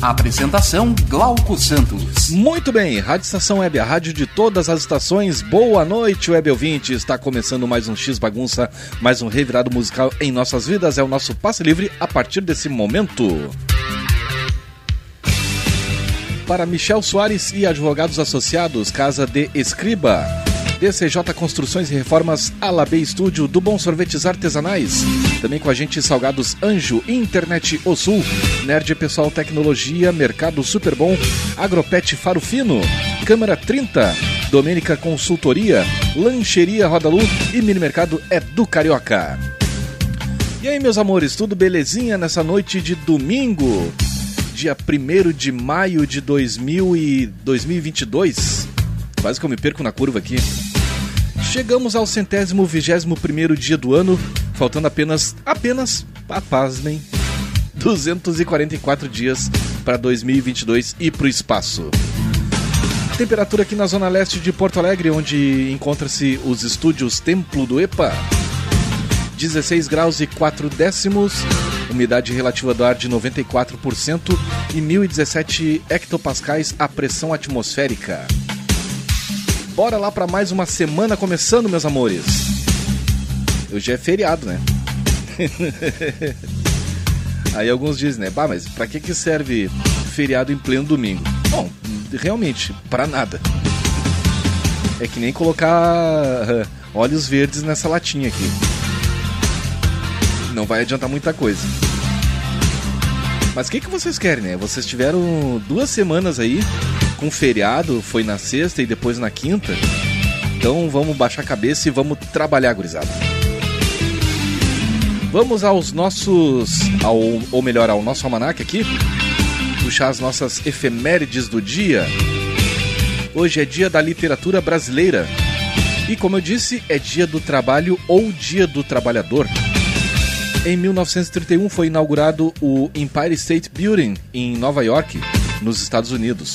Apresentação Glauco Santos. Muito bem, Rádio Estação Web, a rádio de todas as estações. Boa noite, web ouvinte. Está começando mais um X Bagunça, mais um revirado musical em nossas vidas. É o nosso passe livre a partir desse momento. Para Michel Soares e advogados associados, Casa de Escriba. DCJ Construções e Reformas, Alabê Estúdio, do Bom Sorvetes Artesanais. Também com a gente Salgados Anjo, Internet O Sul, Nerd Pessoal Tecnologia, Mercado Super Bom, Agropet Faro Fino, Câmara 30, Domênica Consultoria, Lancheria Rodalu e Mini Mercado é do Carioca. E aí, meus amores, tudo belezinha nessa noite de domingo? Dia 1 de maio de 2000 e 2022? Quase que eu me perco na curva aqui. Chegamos ao centésimo vigésimo primeiro dia do ano, faltando apenas, apenas, pasmem, 244 dias para 2022 e para o espaço. Temperatura aqui na zona leste de Porto Alegre, onde encontra-se os estúdios Templo do EPA, 16 graus e 4 décimos, umidade relativa do ar de 94% e 1017 hectopascais a pressão atmosférica. Bora lá para mais uma semana começando, meus amores. Hoje é feriado, né? Aí alguns dizem, né? Bah, mas pra que que serve feriado em pleno domingo? Bom, realmente, para nada. É que nem colocar uh, óleos verdes nessa latinha aqui. Não vai adiantar muita coisa. Mas o que, que vocês querem, né? Vocês tiveram duas semanas aí com feriado, foi na sexta e depois na quinta. Então vamos baixar a cabeça e vamos trabalhar, gurizada. Vamos aos nossos. Ao, ou melhor, ao nosso almanac aqui. Puxar as nossas efemérides do dia. Hoje é dia da literatura brasileira. E como eu disse, é dia do trabalho ou dia do trabalhador. Em 1931 foi inaugurado o Empire State Building em Nova York, nos Estados Unidos.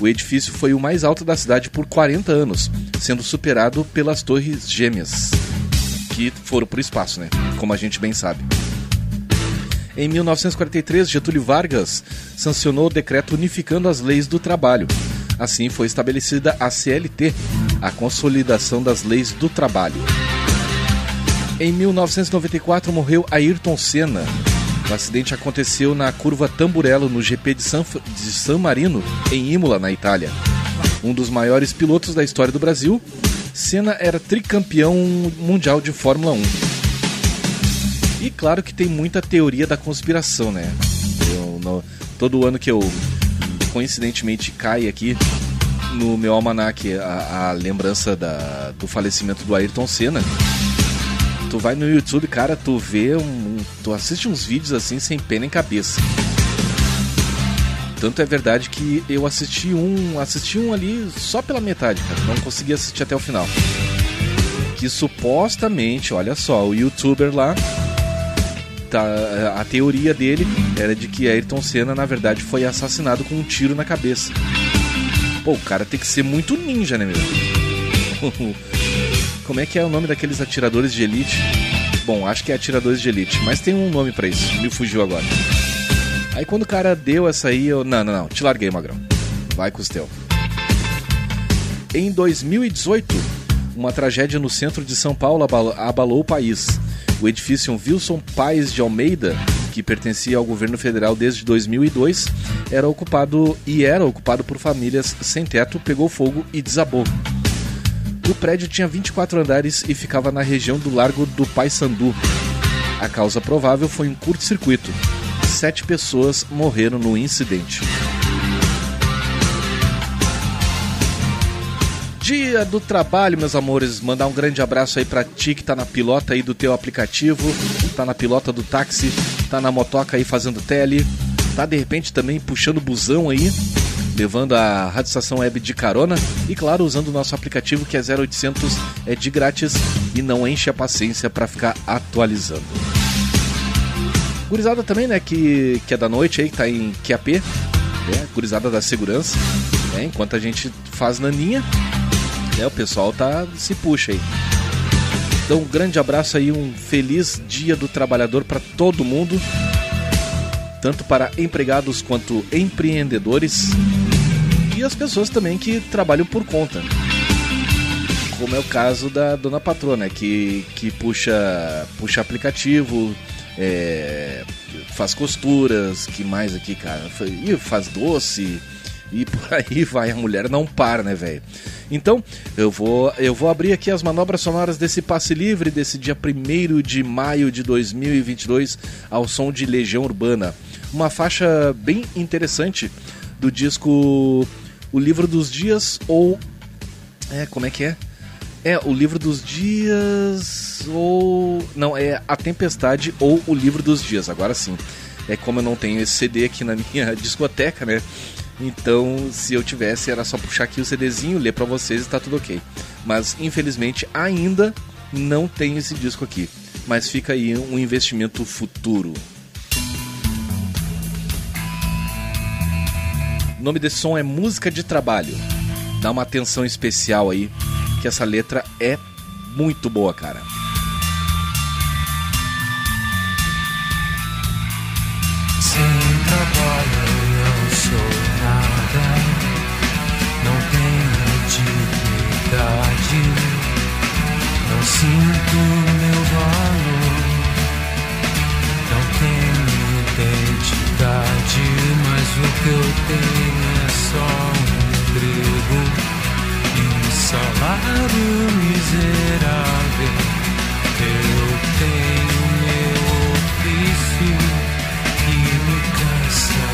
O edifício foi o mais alto da cidade por 40 anos, sendo superado pelas Torres Gêmeas, que foram para o espaço, né? Como a gente bem sabe. Em 1943, Getúlio Vargas sancionou o decreto unificando as leis do trabalho. Assim foi estabelecida a CLT, a Consolidação das Leis do Trabalho. Em 1994 morreu Ayrton Senna, o acidente aconteceu na curva Tamburello, no GP de San, de San Marino, em Imola, na Itália. Um dos maiores pilotos da história do Brasil, Senna era tricampeão mundial de Fórmula 1. E claro que tem muita teoria da conspiração, né? Eu, no, todo ano que eu coincidentemente cai aqui no meu almanac a, a lembrança da, do falecimento do Ayrton Senna Tu vai no YouTube, cara, tu vê um. Tu assiste uns vídeos assim sem pena em cabeça. Tanto é verdade que eu assisti um. Assisti um ali só pela metade, cara. Não consegui assistir até o final. Que supostamente, olha só, o youtuber lá. Tá, a teoria dele era de que Ayrton Senna, na verdade, foi assassinado com um tiro na cabeça. Pô, o cara tem que ser muito ninja, né, meu? Como é que é o nome daqueles atiradores de elite? Bom, acho que é atiradores de elite, mas tem um nome para isso, me fugiu agora. Aí quando o cara deu essa aí, eu. Não, não, não, te larguei, Magrão. Vai com os teu. Em 2018, uma tragédia no centro de São Paulo abalou, o país. O edifício Wilson Paes de Almeida, que pertencia ao governo federal desde 2002, era ocupado e era ocupado por famílias sem teto, pegou fogo e desabou. O prédio tinha 24 andares e ficava na região do Largo do Paissandu. A causa provável foi um curto-circuito. Sete pessoas morreram no incidente. Dia do trabalho, meus amores. Mandar um grande abraço aí pra ti que tá na pilota aí do teu aplicativo, tá na pilota do táxi, tá na motoca aí fazendo tele, tá de repente também puxando busão aí, levando a Rádio Estação Web de carona e claro, usando o nosso aplicativo que é 0800, é de grátis e não enche a paciência para ficar atualizando. Gurizada também, né, que, que é da noite aí, que tá em QAP, né, gurizada da segurança, né, enquanto a gente faz naninha, né, o pessoal tá se puxa aí. Então, um grande abraço aí, um feliz Dia do Trabalhador para todo mundo, tanto para empregados quanto empreendedores e as pessoas também que trabalham por conta. Como é o caso da dona patroa, né? Que, que puxa, puxa aplicativo, é, faz costuras, que mais aqui, cara? E faz doce, e por aí vai, a mulher não para, né, velho? Então, eu vou, eu vou abrir aqui as manobras sonoras desse passe livre desse dia 1 de maio de 2022 ao som de Legião Urbana. Uma faixa bem interessante do disco O Livro dos Dias ou é, como é que é? É, o Livro dos Dias ou não, é A Tempestade ou O Livro dos Dias. Agora sim. É como eu não tenho esse CD aqui na minha discoteca, né? Então, se eu tivesse, era só puxar aqui o CDzinho, ler para vocês e tá tudo ok. Mas, infelizmente, ainda não tem esse disco aqui. Mas fica aí um investimento futuro. O nome desse som é Música de Trabalho. Dá uma atenção especial aí, que essa letra é muito boa, cara. Sem trabalho eu sou não tenho dignidade, não sinto meu valor, não tenho identidade, mas o que eu tenho é só um emprego salário miserável. Eu tenho meu ofício que me cansa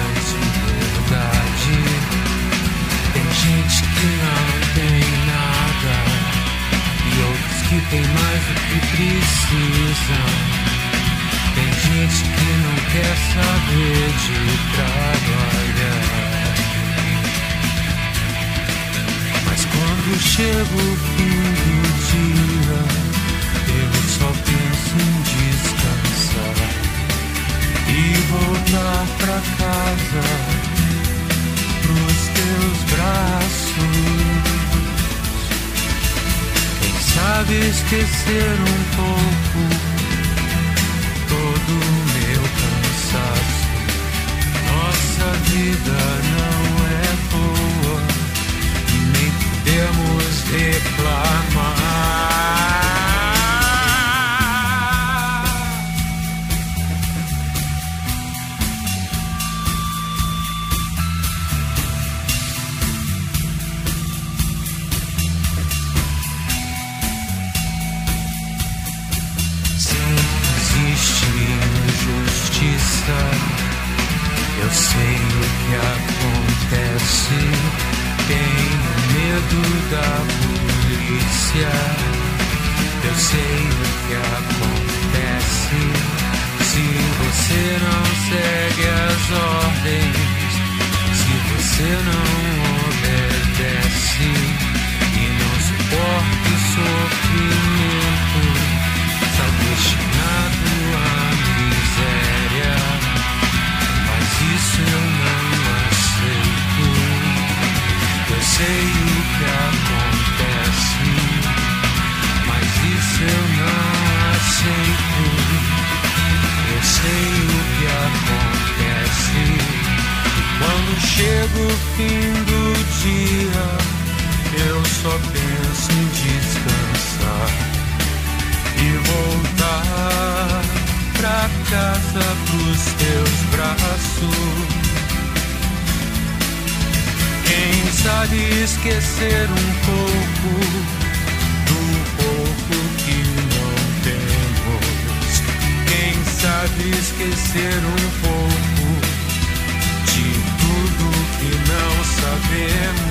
gente que não tem nada e outros que tem mais do que precisam. Tem gente que não quer saber de trabalhar. Quando chega o fim do dia, eu só penso em descansar e voltar pra casa pros teus braços. Quem sabe esquecer um pouco todo o meu cansaço. Nossa vida não podemos reclamar. Da polícia. Eu sei o que acontece. Se você não segue as ordens, se você não chega o fim do dia, eu só penso em descansar e voltar pra casa pros teus braços. Quem sabe esquecer um pouco do pouco que não temos. Quem sabe esquecer um pouco him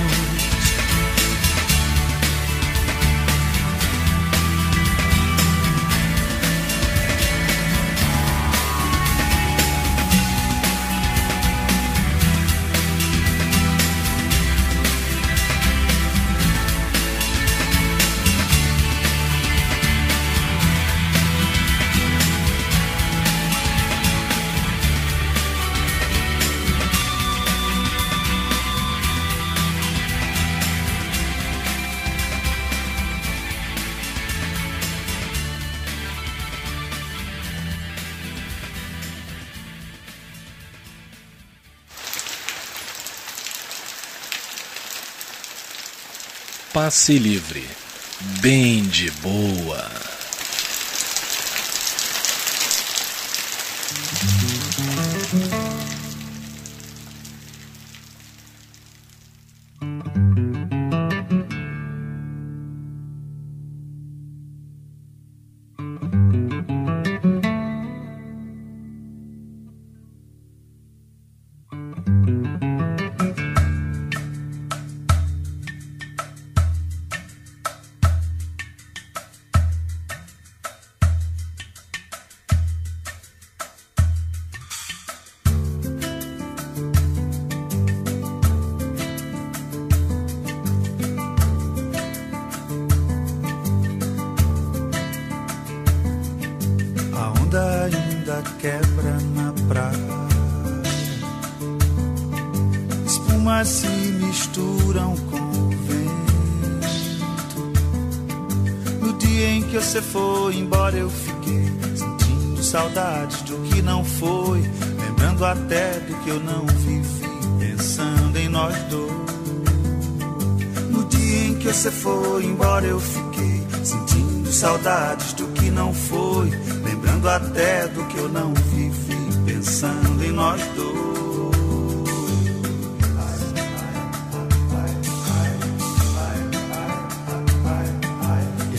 passe livre, bem de boa. saudades do que não foi, lembrando até do que eu não vivi, pensando em nós dois.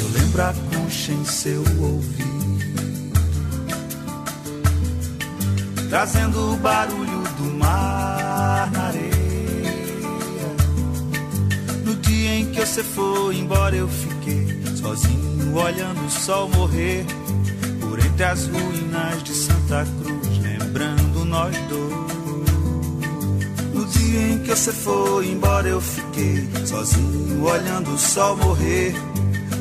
Eu lembro a concha em seu ouvido, trazendo o barulho do mar na areia. No dia em que você foi embora, eu fiquei sozinho olhando o sol morrer por entre as ruínas de Santa Cruz, lembrando nós dois. No dia em que você foi embora, eu fiquei sozinho olhando o sol morrer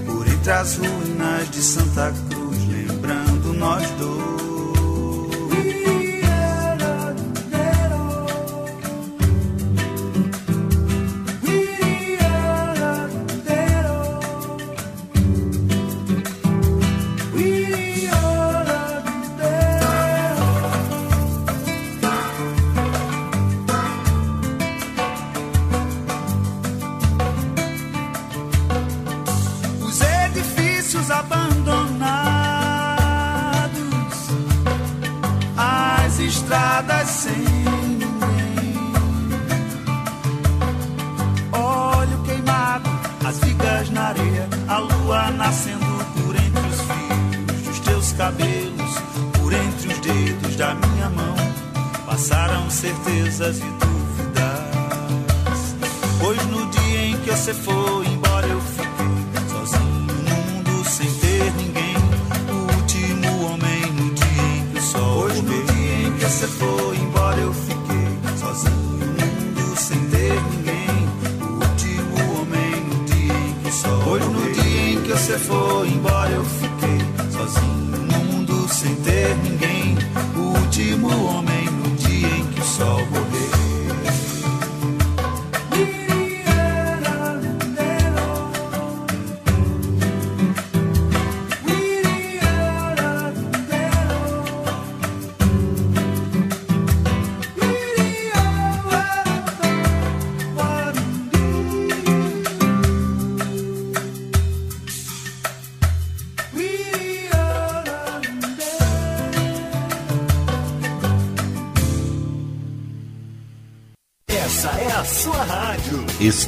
por entre as ruínas de Santa Cruz, lembrando nós dois.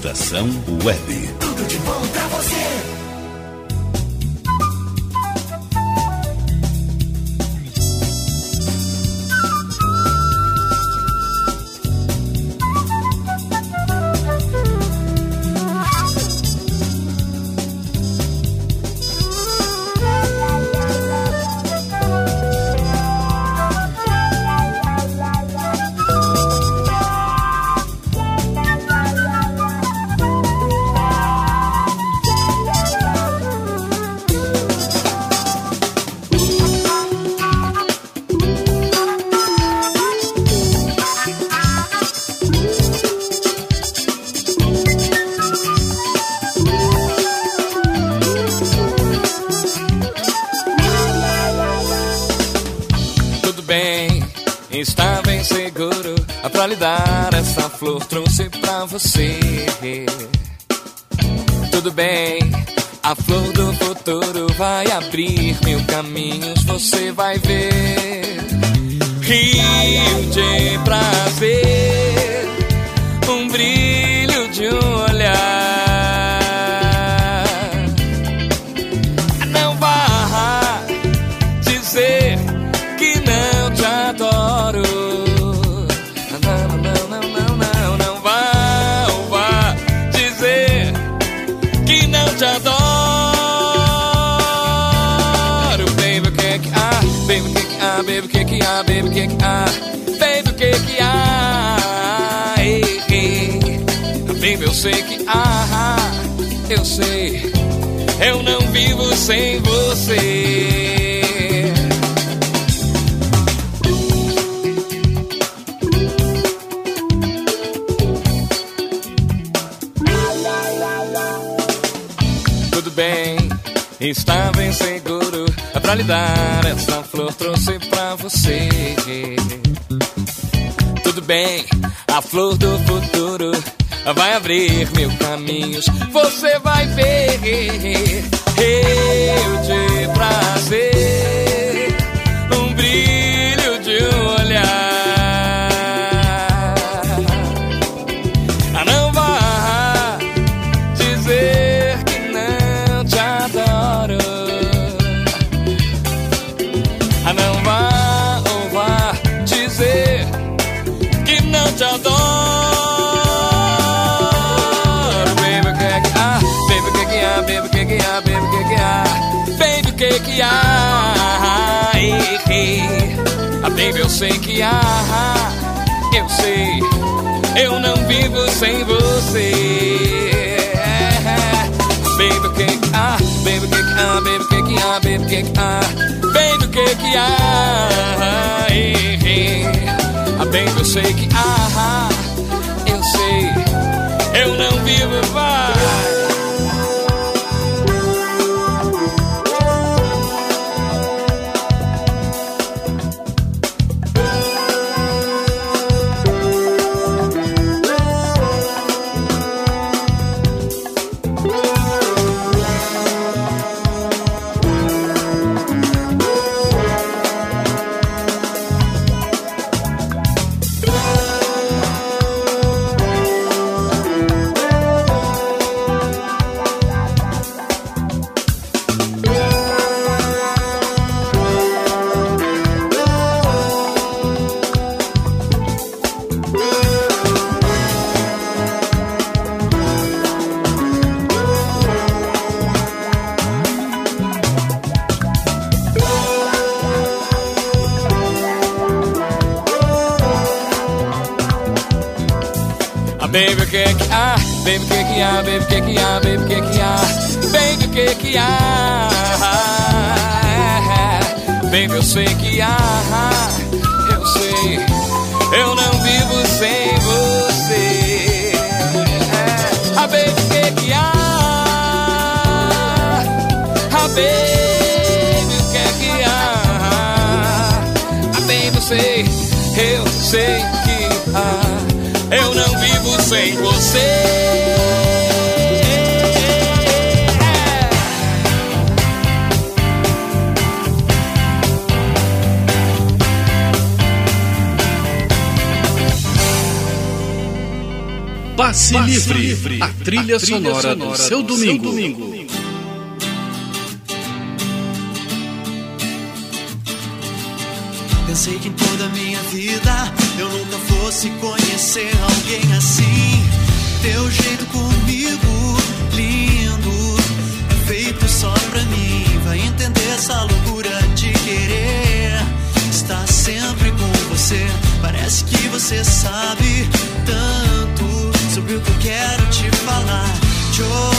Estação Web. flor trouxe pra você. Tudo bem, a flor do futuro vai abrir mil caminhos, você vai ver. Rio de prazer, um brilho de um Baby, o que que há? Baby, o que que há? Ei. Baby, eu sei que há, eu sei. Eu não vivo sem você. Tudo bem, estava inseguro. É pra lhe dar essa você. Tudo bem, a flor do futuro vai abrir mil caminhos. Você vai ver eu de prazer, sei que há. Eu sei. Eu não vivo sem você. Baby, que há? Baby, que há? Baby, que há? Baby, que há? Baby? Ei, ei. Ah, baby, eu sei que há. Eu sei. Eu não vivo, vai. Sei que há. Eu sei. Eu não vivo sem você. Ah, baby, o que que há? Ah, baby, o que que há? Baby, eu sei. Eu sei que há. Eu não vivo sem você. Passe, Livre, a trilha, sonora, do seu domingo. Pensei que em toda a minha vida eu nunca fosse conhecer alguém assim. Teu jeito comigo, lindo, é feito só pra mim. Vai entender essa loucura de querer estar sempre com você. Parece que você sabe falar.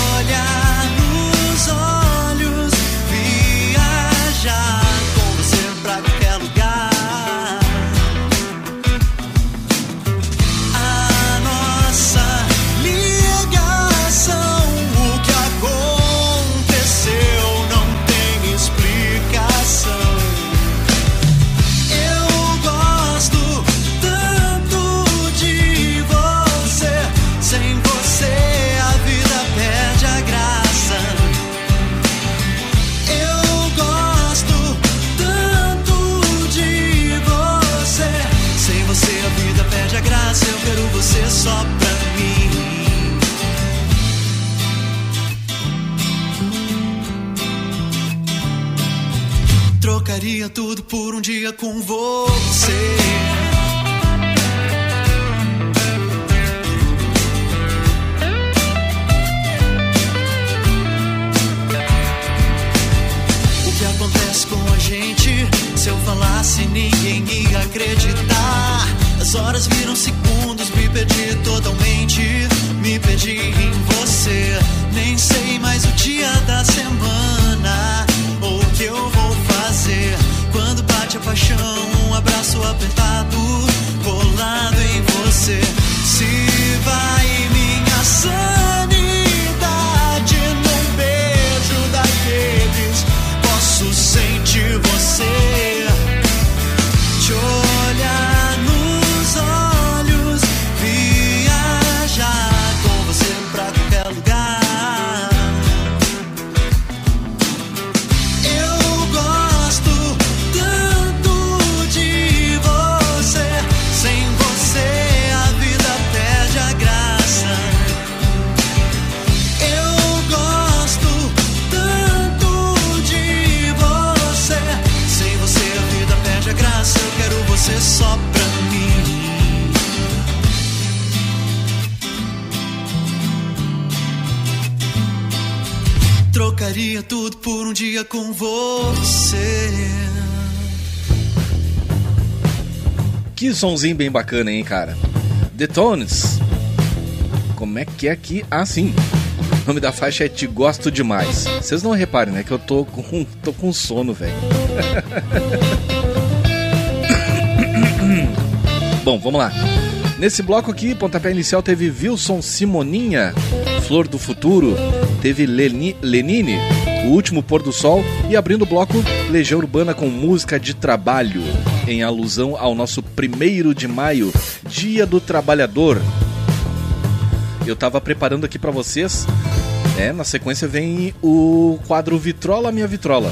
Dia com você. Trocaria tudo por um dia com você. Que sonzinho bem bacana, hein, cara? The Tones. Como é que é aqui? Ah, sim. O nome da faixa é Te Gosto Demais. Vocês não reparem, né? Que eu tô com, tô com sono, velho. Bom, vamos lá. Nesse bloco aqui, pontapé inicial teve Wilson Simoninha, Flor do Futuro, teve Leni, Lenine, O Último Pôr do Sol e abrindo o bloco Legião Urbana com música de trabalho, em alusão ao nosso primeiro de maio, Dia do Trabalhador. Eu tava preparando aqui pra vocês, né? Na sequência vem o quadro Vitrola Minha Vitrola.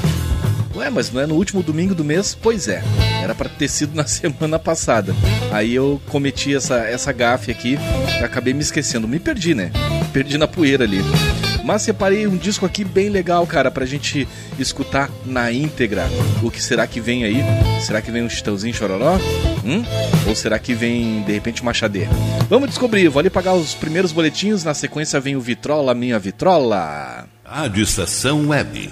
Ué, mas não é no último domingo do mês? Pois é, era para ter sido na semana passada. Aí eu cometi essa, essa gafe aqui e acabei me esquecendo. Me perdi, né? Perdi na poeira ali. Mas separei um disco aqui bem legal, cara, pra gente escutar na íntegra. O que será que vem aí? Será que vem um Chitãozinho Chororó? Hum? Ou será que vem, de repente, uma Xadê? Vamos descobrir. Vou ali pagar os primeiros boletins. Na sequência vem o Vitrola, minha Vitrola. Rádio Estação Web.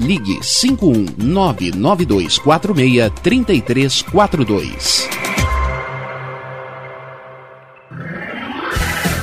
ligue 51992463342.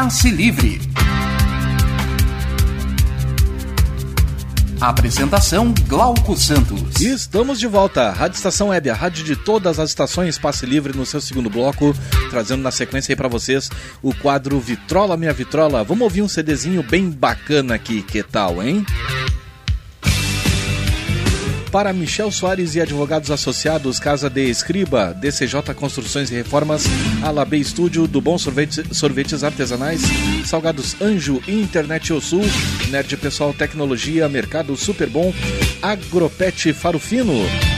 Passe Livre. Apresentação Glauco Santos. Estamos de volta. Rádio Estação Web, a rádio de todas as estações Passe Livre no seu segundo bloco, trazendo na sequência aí para vocês o quadro Vitrola Minha Vitrola. Vamos ouvir um CDzinho bem bacana aqui, que tal, hein? Para Michel Soares e advogados associados, Casa de Escriba, DCJ Construções e Reformas, Alabê Estúdio, do Bom Sorvete, Sorvetes Artesanais, Salgados Anjo, Internet O Sul, Nerd Pessoal Tecnologia, Mercado Super Bom, Agropet Farufino,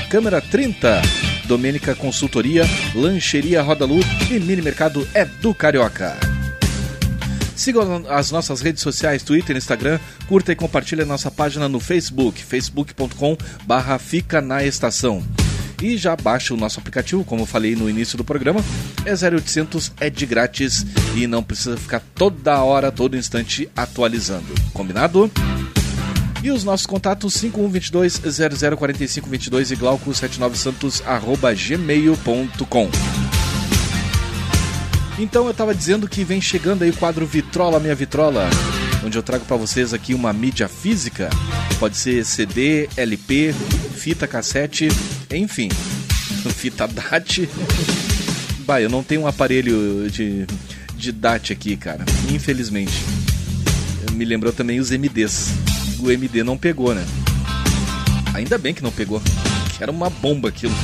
Câmera 30, Domênica Consultoria, Lancheria Roda Lu e Mini Mercado é do Carioca. Sigam as nossas redes sociais, Twitter, Instagram, curta e compartilhe a nossa página no Facebook, facebook.com barra Fica na Estação. E já baixe o nosso aplicativo, como eu falei no início do programa, é 0800, é de grátis e não precisa ficar toda hora, todo instante atualizando. Combinado? E os nossos contatos 5122 004522 e glauco79santos arroba gmail.com. Então eu estava dizendo que vem chegando aí o quadro Vitrola Minha Vitrola, onde eu trago para vocês aqui uma mídia física, pode ser CD, LP, fita cassete, enfim, fita DAT. Bah, eu não tenho um aparelho de, de DAT aqui, cara, infelizmente. Me lembrou também os MDs. O MD não pegou, né? Ainda bem que não pegou, que era uma bomba aquilo.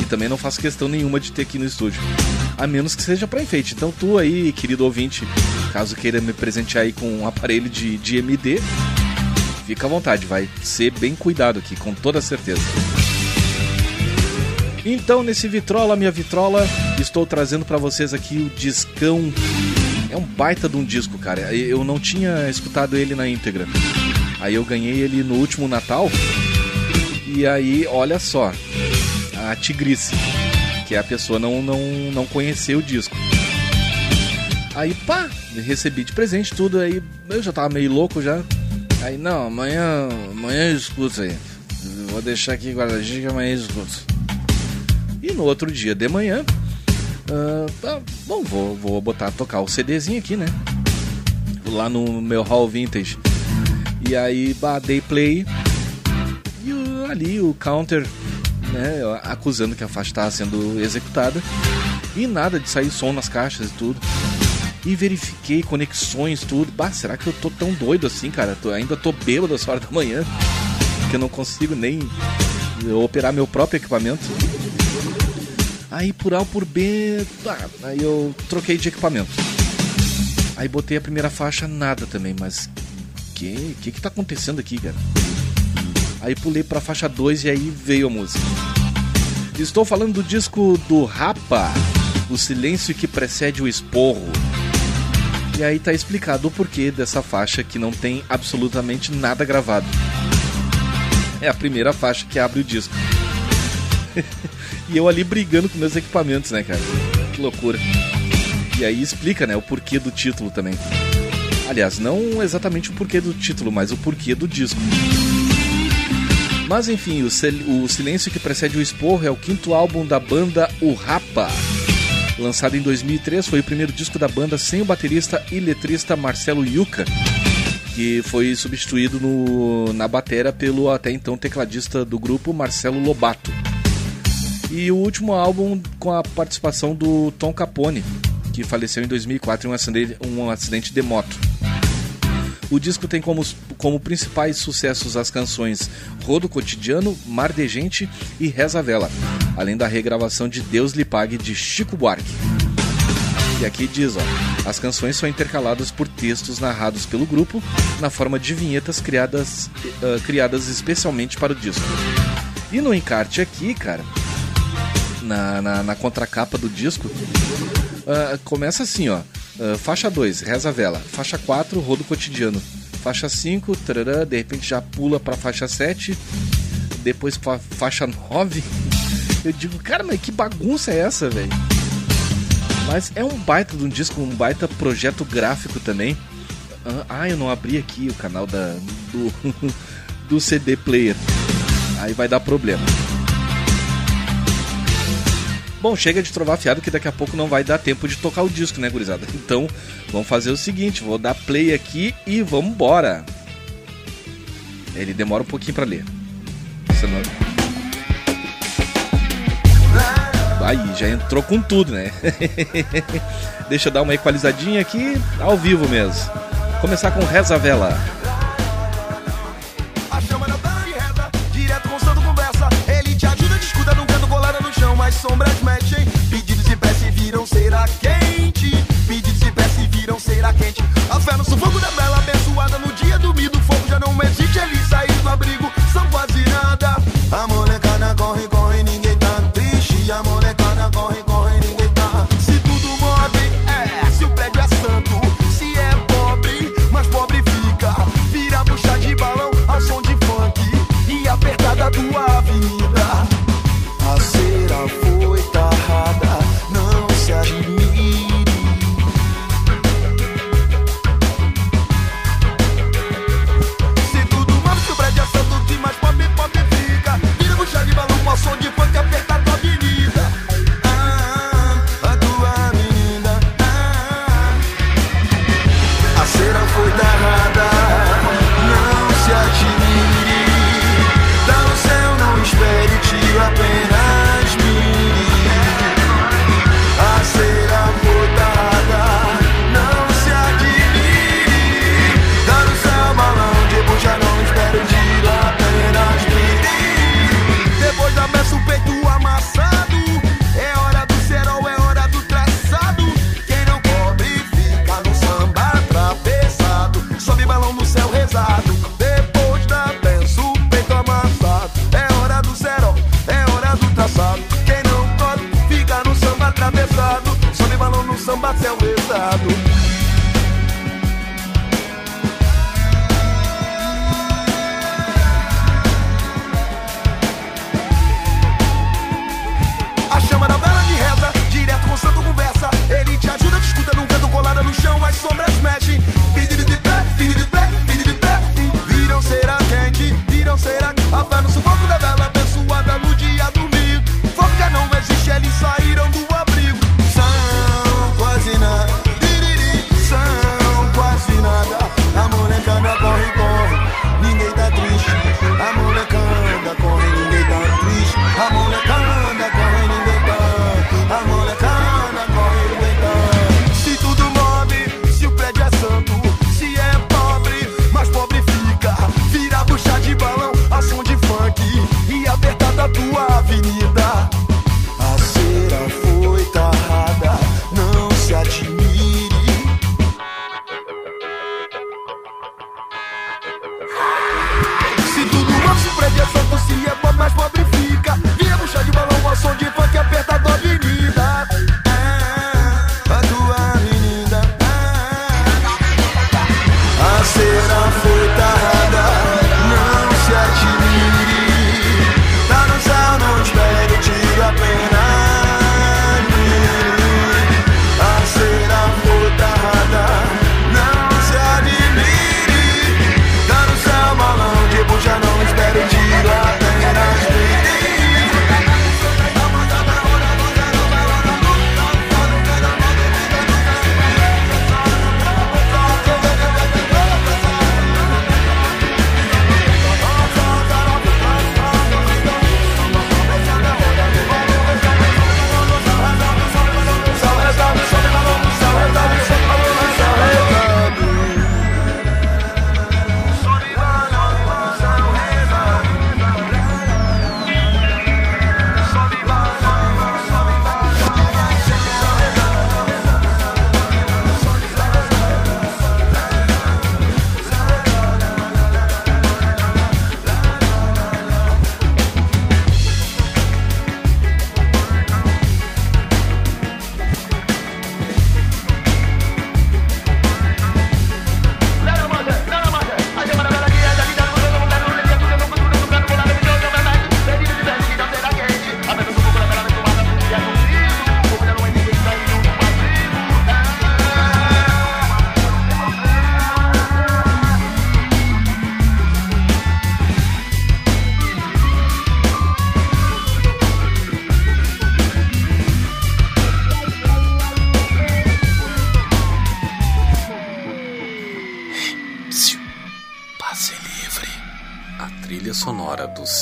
E também não faço questão nenhuma de ter aqui no estúdio a menos que seja para enfeite. Então tu aí, querido ouvinte, caso queira me presentear aí com um aparelho de, de MD, fica à vontade, vai ser bem cuidado aqui, com toda certeza. Então, nesse Vitrola, minha Vitrola, estou trazendo para vocês aqui o discão. É um baita de um disco, cara. Eu não tinha escutado ele na íntegra. Aí eu ganhei ele no último Natal. E aí, olha só, a tigrice que a pessoa não, não, não conheceu o disco. Aí, pá, recebi de presente tudo, aí eu já tava meio louco já. Aí, não, amanhã, amanhã eu escuto aí. Vou deixar aqui guardadinho que amanhã eu escuto. E no outro dia de manhã, uh, bom, vou, vou botar, tocar o CDzinho aqui, né? Lá no meu hall vintage. E aí, bah, dei play. E ali o counter né, acusando que a faixa estava sendo executada. E nada de sair som nas caixas e tudo. E verifiquei conexões, tudo. Bah, será que eu tô tão doido assim, cara? Tô, ainda tô bêbado essa hora da manhã. Que eu não consigo nem operar meu próprio equipamento. Aí por A por B, tá, aí eu troquei de equipamento. Aí botei a primeira faixa, nada também, mas que que que tá acontecendo aqui, cara? Aí pulei pra faixa 2 e aí veio a música. Estou falando do disco do Rapa, O Silêncio que Precede o Esporro. E aí tá explicado o porquê dessa faixa que não tem absolutamente nada gravado. É a primeira faixa que abre o disco. e eu ali brigando com meus equipamentos, né, cara? Que loucura. E aí explica, né, o porquê do título também. Aliás, não exatamente o porquê do título, mas o porquê do disco. Mas enfim, o, o Silêncio que precede o Esporro é o quinto álbum da banda O Rapa. Lançado em 2003, foi o primeiro disco da banda sem o baterista e letrista Marcelo Yuca, que foi substituído no, na batera pelo até então tecladista do grupo Marcelo Lobato. E o último álbum com a participação do Tom Capone, que faleceu em 2004 em um acidente, um acidente de moto. O disco tem como, como principais sucessos as canções Rodo Cotidiano, Mar de Gente e Reza Vela, além da regravação de Deus lhe pague de Chico Buarque. E aqui diz, ó, as canções são intercaladas por textos narrados pelo grupo na forma de vinhetas criadas, uh, criadas especialmente para o disco. E no encarte aqui, cara, na, na, na contracapa do disco, uh, começa assim, ó. Uh, faixa 2, Reza Vela. Faixa 4, Rodo Cotidiano. Faixa 5, tarará, de repente já pula pra faixa 7. Depois pra faixa 9. Eu digo, cara, mas que bagunça é essa, velho? Mas é um baita de um disco, um baita projeto gráfico também. Ah, eu não abri aqui o canal da, do, do CD player. Aí vai dar problema. Bom, chega de trovar fiado que daqui a pouco não vai dar tempo de tocar o disco, né, gurizada? Então, vamos fazer o seguinte, vou dar play aqui e vamos embora. Ele demora um pouquinho para ler. Senão... Aí, já entrou com tudo, né? Deixa eu dar uma equalizadinha aqui, ao vivo mesmo. Começar com Reza Vela. Cera quente. Pedidos de prece viram cera quente. A fé no sufoco da bela abençoada. No dia do do fogo já não existe. Ele saiu do abrigo, são quase nada.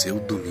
Seu domingo.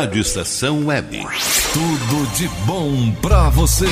Rádio Estação Web. Tudo de bom pra você.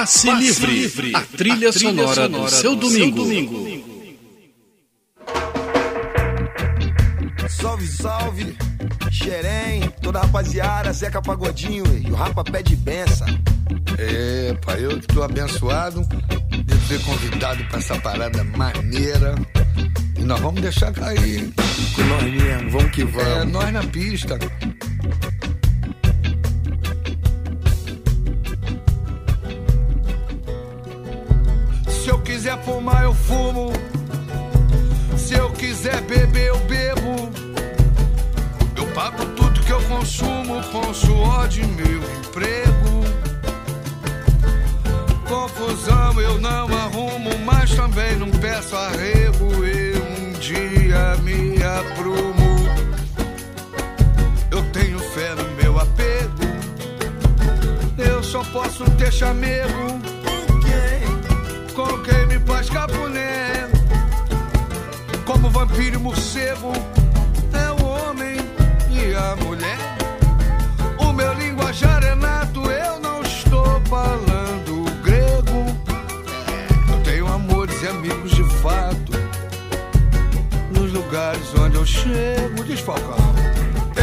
Passe, Passe livre, livre, a trilha, a trilha sonora, sonora, do seu do domingo. Seu domingo. Salve, salve, Xerém, toda rapaziada, Zeca Pagodinho e o Rapa pé de benção. É, pai, eu que tô abençoado de ser convidado pra essa parada maneira. E nós vamos deixar cair. Com nós mesmo, vamos que vamos. É, nós na pista. Peço arrego. Eu um dia me aprumo. Eu tenho fé no meu apego. Eu só posso ter chamego com quem me faz capuné. Como vampiro e morcego, é o homem e a mulher. O meu linguajar é nato, lugares onde eu chego, desfalcado.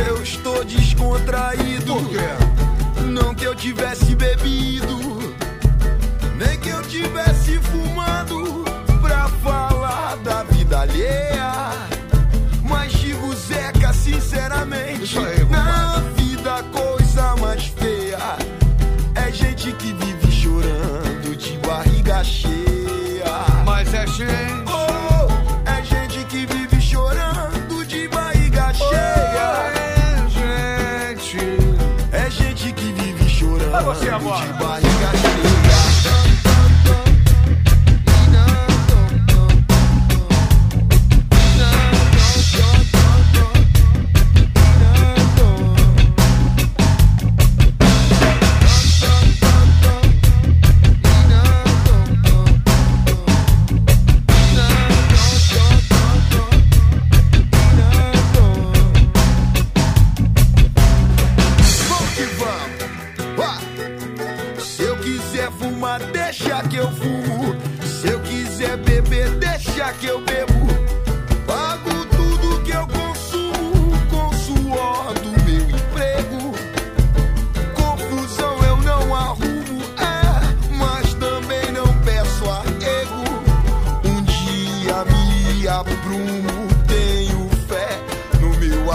Eu estou descontraído. Por quê? Não que eu tivesse bebido nem que eu tivesse fumando pra falar da vida alheia. Mas digo, Zeca, sinceramente, aí, na vida a coisa mais feia é gente que vive chorando de barriga cheia. Mas é gente. Vai você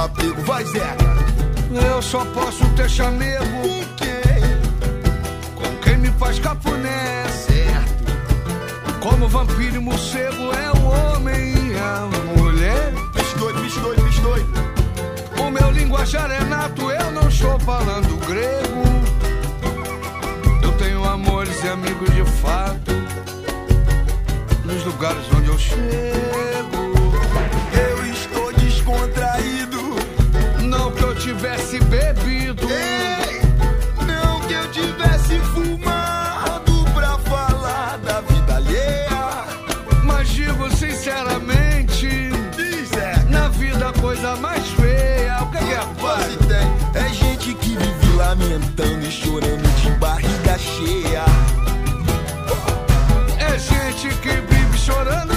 apego. Vai, Zeca. Eu só posso ter chamego Com quem? com quem me faz cafuné. Certo. Como vampiro e morcego é o homem e a mulher. Bicho doido, bicho doido, bicho doido. O meu linguajar é nato, eu não estou falando grego. Eu tenho amores e amigos de fato nos lugares onde eu chego. Tivesse bebido. Ei, não que eu tivesse fumado pra falar da vida alheia. Mas digo sinceramente, Diz é, na vida a coisa mais feia. O que é, pai? quase tem. É gente que vive lamentando e chorando de barriga cheia. É gente que vive chorando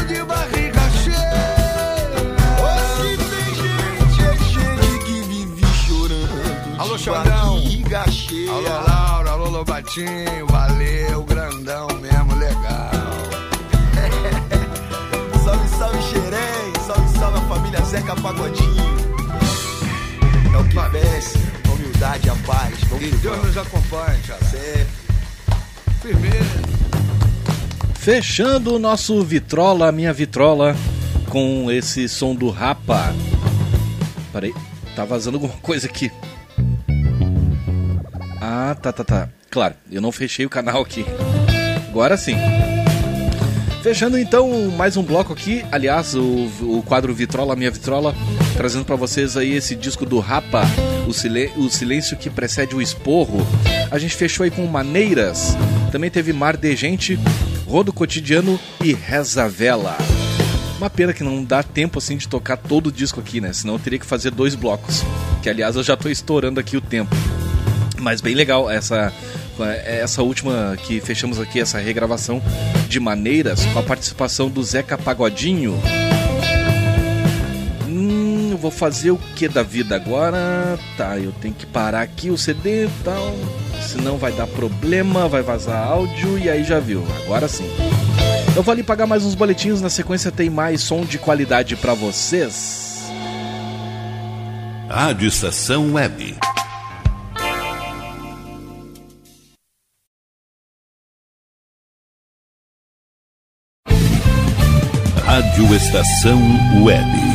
Xandão. barriga cheia. Alô, Laura, alô, Lobatinho, valeu, grandão mesmo, legal. Salve, salve, Xerém. Salve, salve a família Zeca Pagodinho. É o que vence, a humildade a paz. Vamos Que Deus nos acompanhe, cara. Sempre. Firmeza. Fechando o nosso Vitrola, minha Vitrola, com esse som do Rapa. Peraí, tá vazando alguma coisa aqui. Tá, tá, tá. Claro, eu não fechei o canal aqui. Agora sim. Fechando então mais um bloco aqui, aliás, o, o quadro Vitrola, minha Vitrola, trazendo pra vocês aí esse disco do Rapa, o, o Silêncio que precede o Esporro. A gente fechou aí com Maneiras, também teve Mar de Gente, Rodo Cotidiano e Reza Vela. Uma pena que não dá tempo assim de tocar todo o disco aqui, né? Senão eu teria que fazer dois blocos. Que aliás eu já tô estourando aqui o tempo. Mas bem legal essa essa última que fechamos aqui, essa regravação de Maneiras, com a participação do Zeca Pagodinho. Hum, eu vou fazer o que da vida agora? Tá, eu tenho que parar aqui o CD tal, senão vai dar problema, vai vazar áudio e aí já viu. Agora sim. Eu vou ali pagar mais uns boletins, na sequência tem mais som de qualidade para vocês. Rádio Estação Web. Estação Web.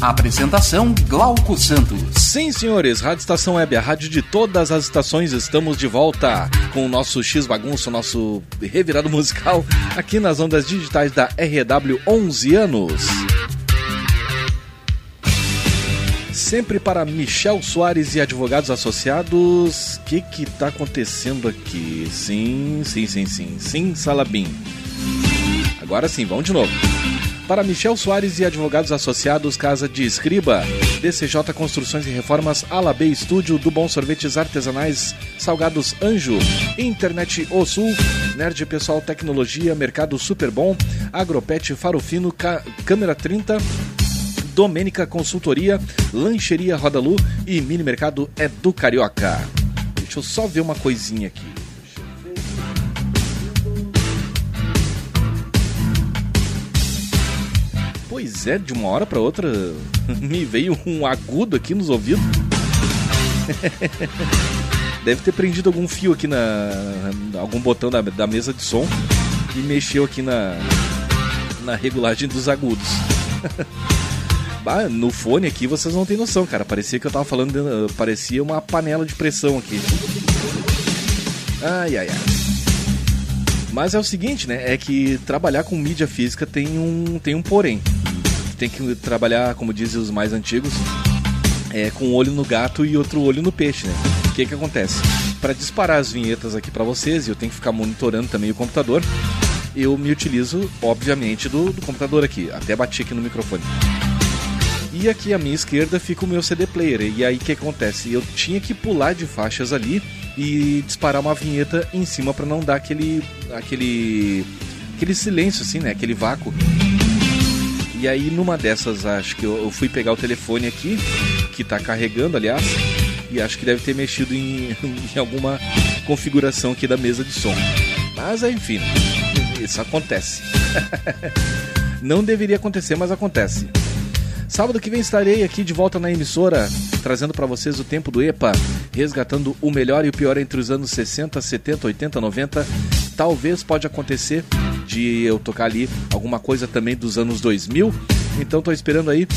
Apresentação Glauco Santos. Sim, senhores, Rádio Estação Web, a rádio de todas as estações, estamos de volta com o nosso X Bagunço, nosso revirado musical, aqui nas ondas digitais da RW 11 anos. Sempre para Michel Soares e advogados associados. O que que tá acontecendo aqui? Sim, sim, sim, sim. Sim, Salabim. Agora sim, vamos de novo. Para Michel Soares e advogados associados, Casa de Escriba, DCJ Construções e Reformas, Alabê Estúdio, do Bom Sorvetes Artesanais, Salgados Anjo, Internet O Sul, Nerd Pessoal Tecnologia, Mercado Super Bom, Agropet Farofino, Ca Câmera 30, Domênica Consultoria, Lancheria Rodalu e Mini Mercado é do Carioca. Deixa eu só ver uma coisinha aqui. Pois é, de uma hora para outra me veio um agudo aqui nos ouvidos. Deve ter prendido algum fio aqui na. algum botão da, da mesa de som e mexeu aqui na. na regulagem dos agudos. bah, no fone aqui vocês não têm noção, cara. Parecia que eu tava falando. Parecia uma panela de pressão aqui. Ai, ai, ai. Mas é o seguinte, né? É que trabalhar com mídia física tem um, tem um porém. Tem que trabalhar, como dizem os mais antigos, é, com um olho no gato e outro olho no peixe, né? O que que acontece? Para disparar as vinhetas aqui para vocês, e eu tenho que ficar monitorando também o computador, eu me utilizo, obviamente, do, do computador aqui. Até bati aqui no microfone. E aqui à minha esquerda fica o meu CD player. E aí o que acontece? Eu tinha que pular de faixas ali e disparar uma vinheta em cima para não dar aquele aquele aquele silêncio assim, né? Aquele vácuo. E aí numa dessas, acho que eu, eu fui pegar o telefone aqui, que tá carregando, aliás, e acho que deve ter mexido em, em alguma configuração aqui da mesa de som. Mas enfim, isso acontece. Não deveria acontecer, mas acontece. Sábado que vem estarei aqui de volta na emissora, trazendo para vocês o tempo do EPA, resgatando o melhor e o pior entre os anos 60, 70, 80, 90. Talvez pode acontecer de eu tocar ali alguma coisa também dos anos 2000. Então tô esperando aí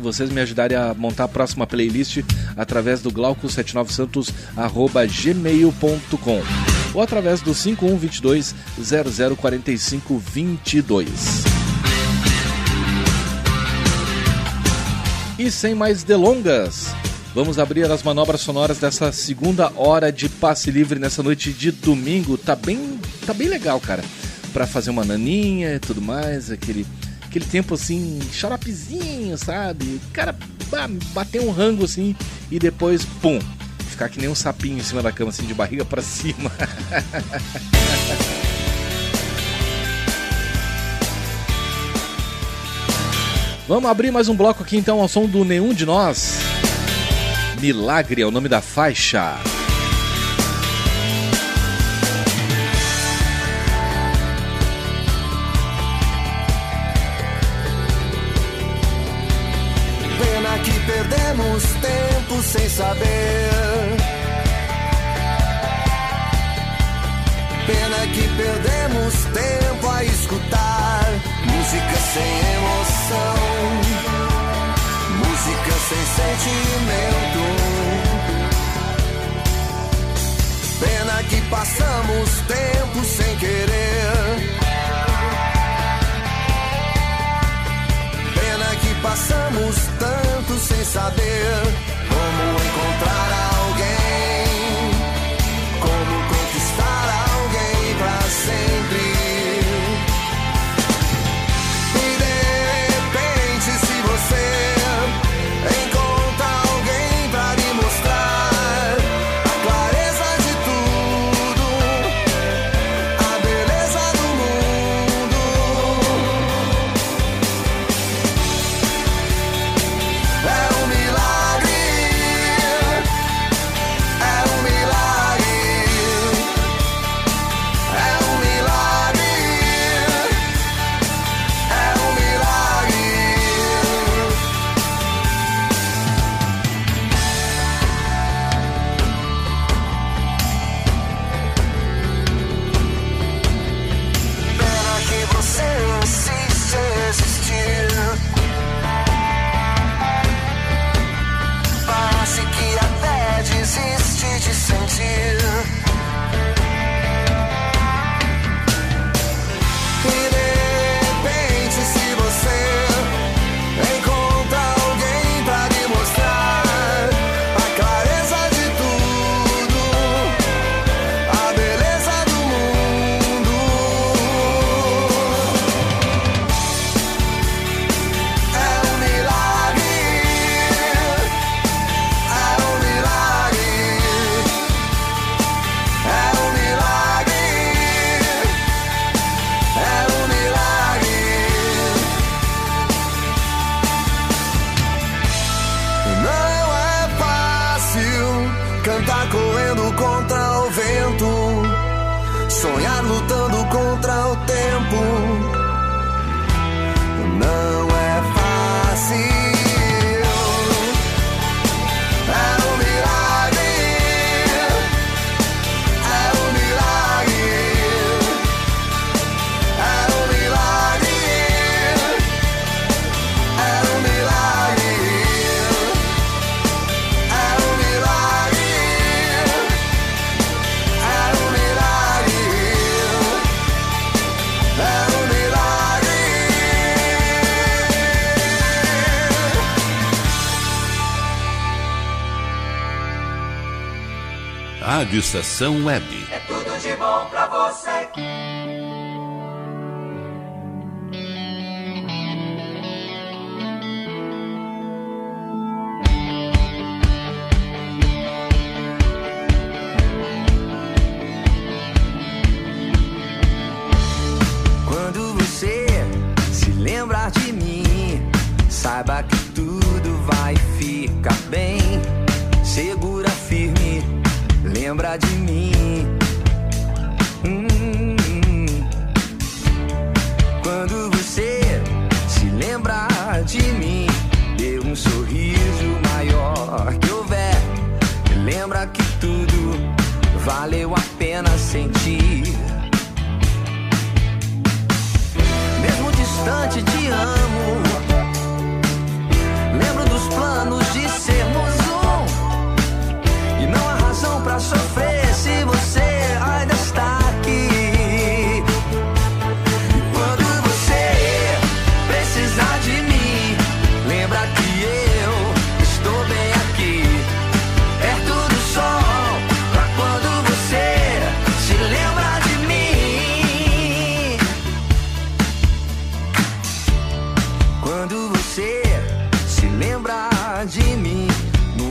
vocês me ajudarem a montar a próxima playlist através do glauco79santos@gmail.com ou através do 5122 0045 22. E sem mais delongas, vamos abrir as manobras sonoras dessa segunda hora de passe livre nessa noite de domingo. Tá bem, tá bem legal, cara. Para fazer uma naninha e tudo mais, aquele aquele tempo assim, xaropezinho, sabe? Cara, bater um rango assim e depois, pum, ficar que nem um sapinho em cima da cama assim de barriga para cima. Vamos abrir mais um bloco aqui então ao som do Nenhum de Nós. Milagre é o nome da faixa. Passamos tempo sem querer. Pena que passamos tanto sem saber Estação Web.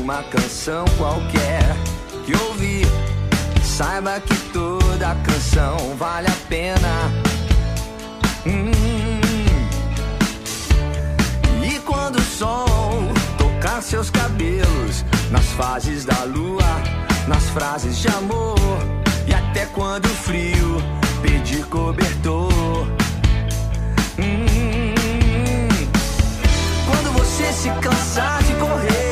uma canção qualquer que ouvir. Saiba que toda canção vale a pena. Hum. E quando o sol tocar seus cabelos nas fases da lua, nas frases de amor, e até quando o frio pedir cobertor. Hum. Quando você se cansar de correr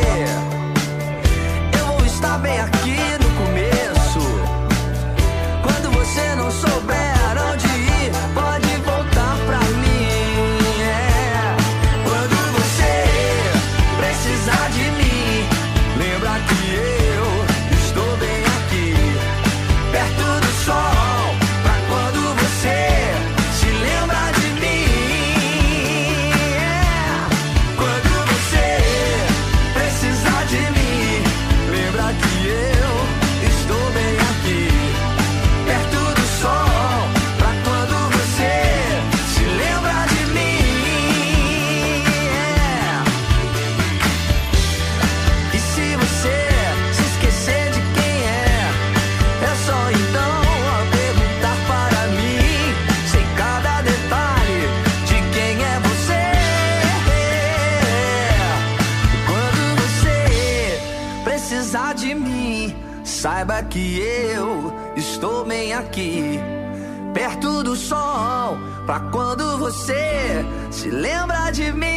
te lembra de mim.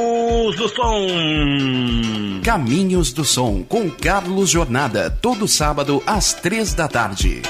Caminhos do Som. Caminhos do Som com Carlos Jornada, todo sábado às três da tarde.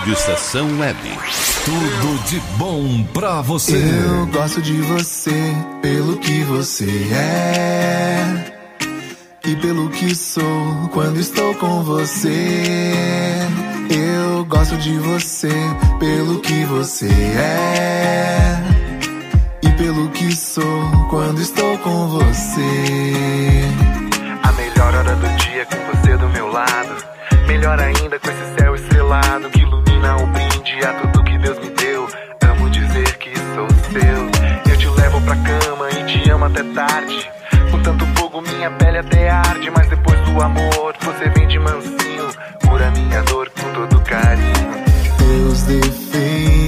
Rádio Estação Web. Tudo de bom pra você. Eu gosto de você pelo que você é e pelo que sou quando estou com você. Eu gosto de você pelo que você é e pelo que sou quando estou com você. A melhor hora do dia com você do meu lado. Melhor ainda com esse céu estrelado que ilumina o brinde a tudo que Deus me deu. Amo dizer que sou seu. Eu te levo pra cama e te amo até tarde. com tanto fogo, minha pele até arde. Mas depois do amor, você vem de mansinho. Cura minha dor com todo carinho. Teus defeitos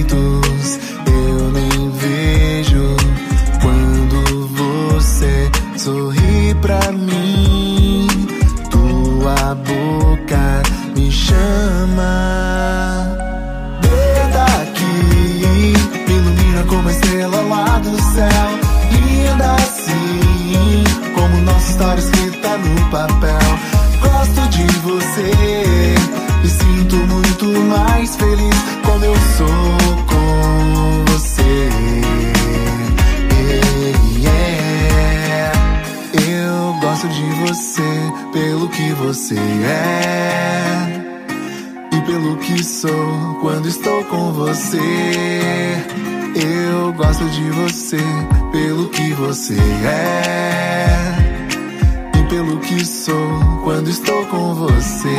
você é e pelo que sou quando estou com você. Eu gosto de você pelo que você é e pelo que sou quando estou com você.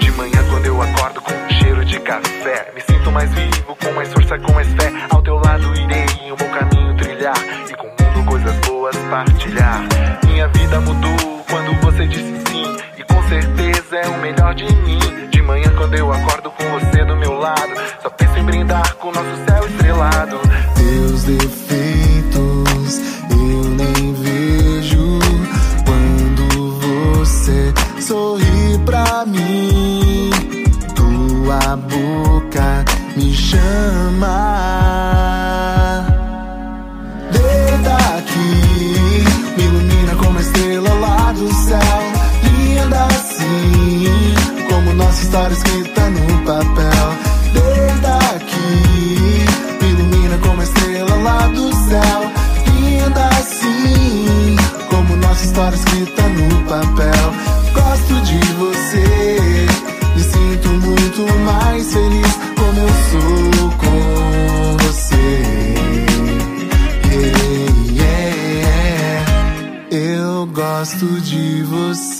De manhã quando eu acordo com um cheiro de café Me sinto mais vivo, com mais força, com mais fé Ao teu lado irei o meu caminho trilhar E com o mundo coisas boas partilhar Minha vida mudou o melhor de mim. De manhã quando eu acordo com você do meu lado Só penso em brindar com nosso céu estrelado. Teus defeitos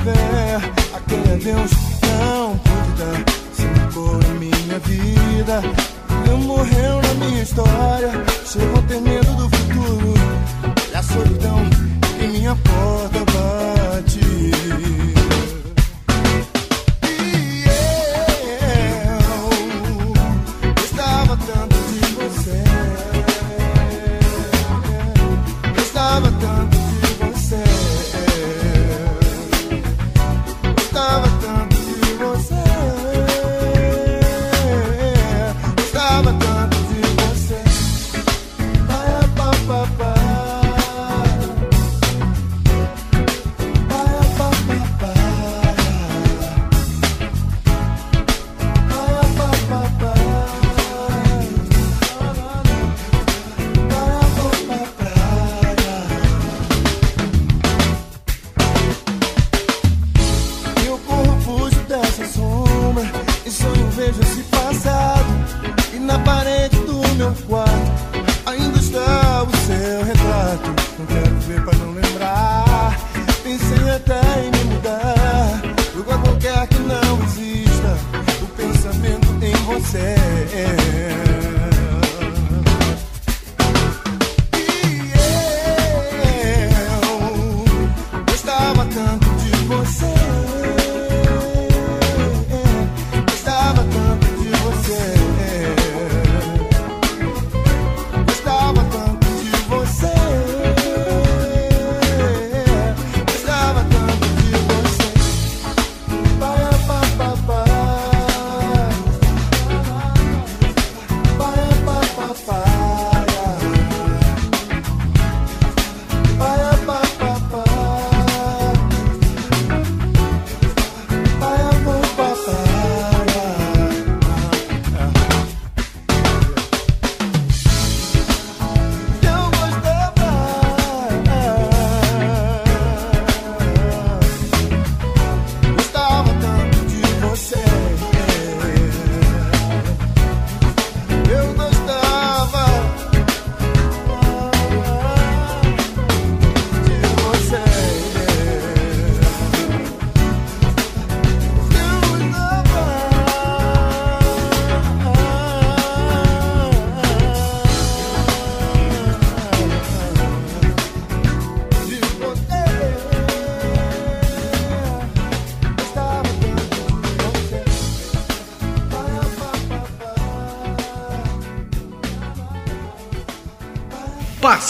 tristezas vou me ver. A quem é Deus não dar. Se marcou na minha vida. Não morreu na minha história. Chegou a ter medo do futuro. E a solidão em minha porta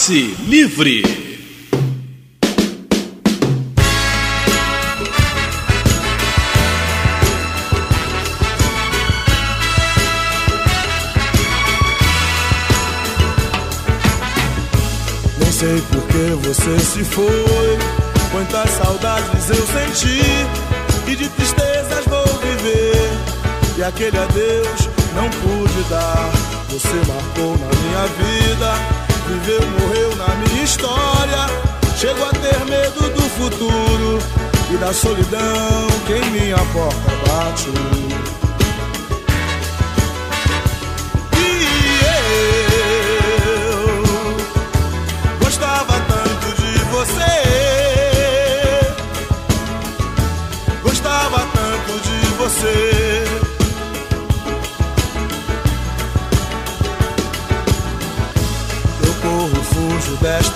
Livre. Nem sei por que você se foi. Quantas saudades eu senti. E de tristezas vou viver. E aquele adeus não pude dar. Você marcou na minha vida. Viveu, morreu na minha história. Chego a ter medo do futuro. E da solidão que em minha porta bate.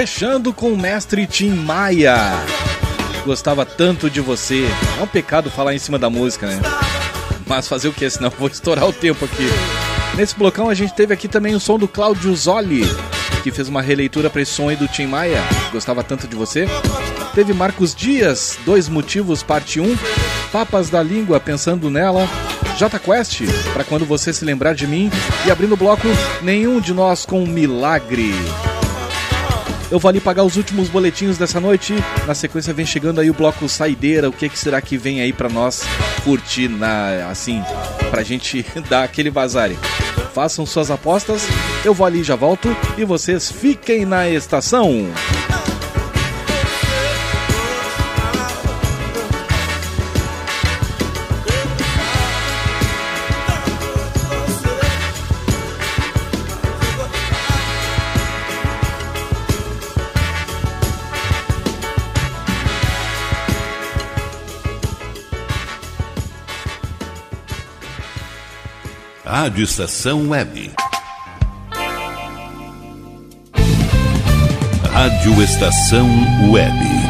Fechando com o mestre Tim Maia. Gostava tanto de você. É um pecado falar em cima da música, né? Mas fazer o que? Senão vou estourar o tempo aqui. Nesse blocão a gente teve aqui também o som do Claudio Zoli, que fez uma releitura para esse som aí do Tim Maia. Gostava tanto de você. Teve Marcos Dias, Dois Motivos, parte 1. Papas da Língua, pensando nela. J Quest, para quando você se lembrar de mim. E abrindo o bloco, Nenhum de Nós com Milagre. Eu vou ali pagar os últimos boletinhos dessa noite. Na sequência vem chegando aí o bloco Saideira. O que, que será que vem aí para nós curtir na assim, pra gente dar aquele vazare. Façam suas apostas. Eu vou ali já volto e vocês fiquem na estação. Rádio Estação Web. Rádio Estação Web.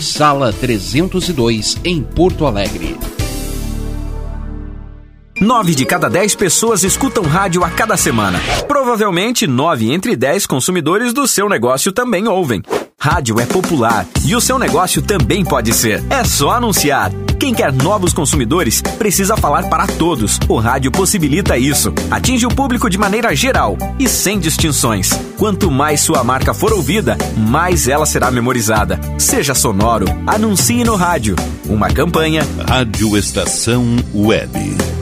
sala 302, em Porto Alegre. Nove de cada dez pessoas escutam rádio a cada semana. Provavelmente, nove entre dez consumidores do seu negócio também ouvem. Rádio é popular e o seu negócio também pode ser. É só anunciar. Quem quer novos consumidores precisa falar para todos. O rádio possibilita isso. Atinge o público de maneira geral e sem distinções. Quanto mais sua marca for ouvida, mais ela será memorizada. Seja sonoro, anuncie no rádio. Uma campanha. Rádio Estação Web.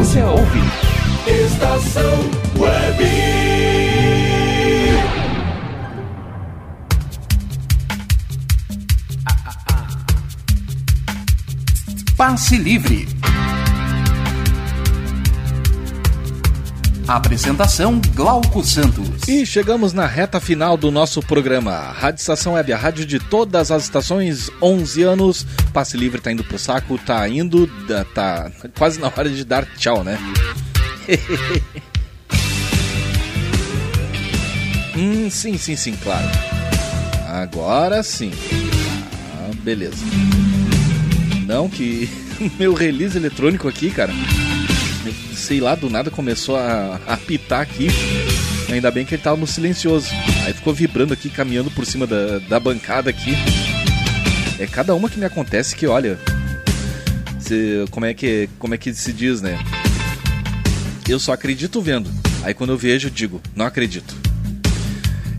você ouve? Estação Web. Passe Livre. Apresentação Glauco Santos. E chegamos na reta final do nosso programa. Rádio Estação Web, a rádio de todas as estações, 11 anos. Passe livre tá indo pro saco, tá indo, tá quase na hora de dar tchau, né? hum, sim, sim, sim, claro. Agora sim. Ah, beleza. Não que meu release eletrônico aqui, cara sei lá, do nada começou a, apitar aqui. Ainda bem que ele tava no silencioso. Aí ficou vibrando aqui, caminhando por cima da, da bancada aqui. É cada uma que me acontece que, olha. Se, como, é que, como é que se diz, né? Eu só acredito vendo. Aí quando eu vejo, digo, não acredito.